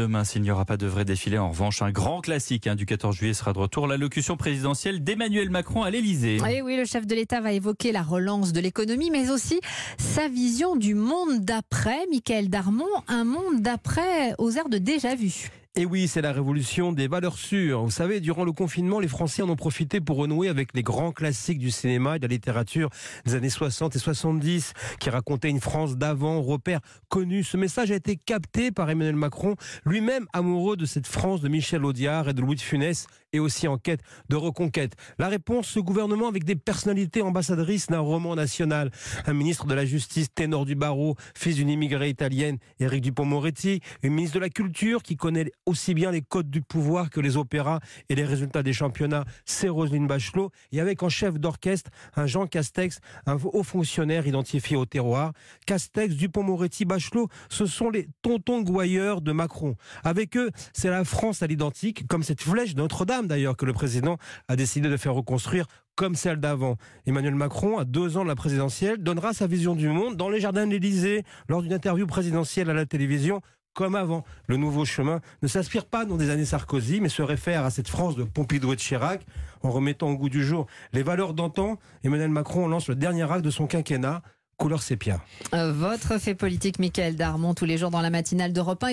demain s'il n'y aura pas de vrai défilé. En revanche, un grand classique hein, du 14 juillet sera de retour, l'allocution présidentielle d'Emmanuel Macron à l'Elysée. Et oui, le chef de l'État va évoquer la relance de l'économie, mais aussi sa vision du monde d'après. Michael Darmon, un monde d'après aux airs de déjà vu. Et oui, c'est la révolution des valeurs sûres. Vous savez, durant le confinement, les Français en ont profité pour renouer avec les grands classiques du cinéma et de la littérature des années 60 et 70, qui racontaient une France d'avant, repère connu. Ce message a été capté par Emmanuel Macron, lui-même amoureux de cette France de Michel Audiard et de Louis de Funès, et aussi en quête de reconquête. La réponse, ce gouvernement avec des personnalités ambassadrices d'un roman national. Un ministre de la Justice, ténor du barreau, fils d'une immigrée italienne, Éric Dupont-Moretti, une ministre de la Culture qui connaît aussi bien les codes du pouvoir que les opéras et les résultats des championnats, c'est Roselyne Bachelot, et avec en chef d'orchestre un Jean Castex, un haut fonctionnaire identifié au terroir. Castex, Dupont-Moretti, Bachelot, ce sont les tontons gouailleurs de Macron. Avec eux, c'est la France à l'identique, comme cette flèche Notre-Dame d'ailleurs que le président a décidé de faire reconstruire comme celle d'avant. Emmanuel Macron, à deux ans de la présidentielle, donnera sa vision du monde dans les jardins de l'Élysée lors d'une interview présidentielle à la télévision comme avant. Le nouveau chemin ne s'inspire pas dans des années Sarkozy, mais se réfère à cette France de Pompidou et de Chirac. En remettant au goût du jour les valeurs d'antan, Emmanuel Macron lance le dernier acte de son quinquennat, couleur sépia. Euh, Votre fait politique, Michael Darmon, tous les jours dans la matinale d'Europe 1.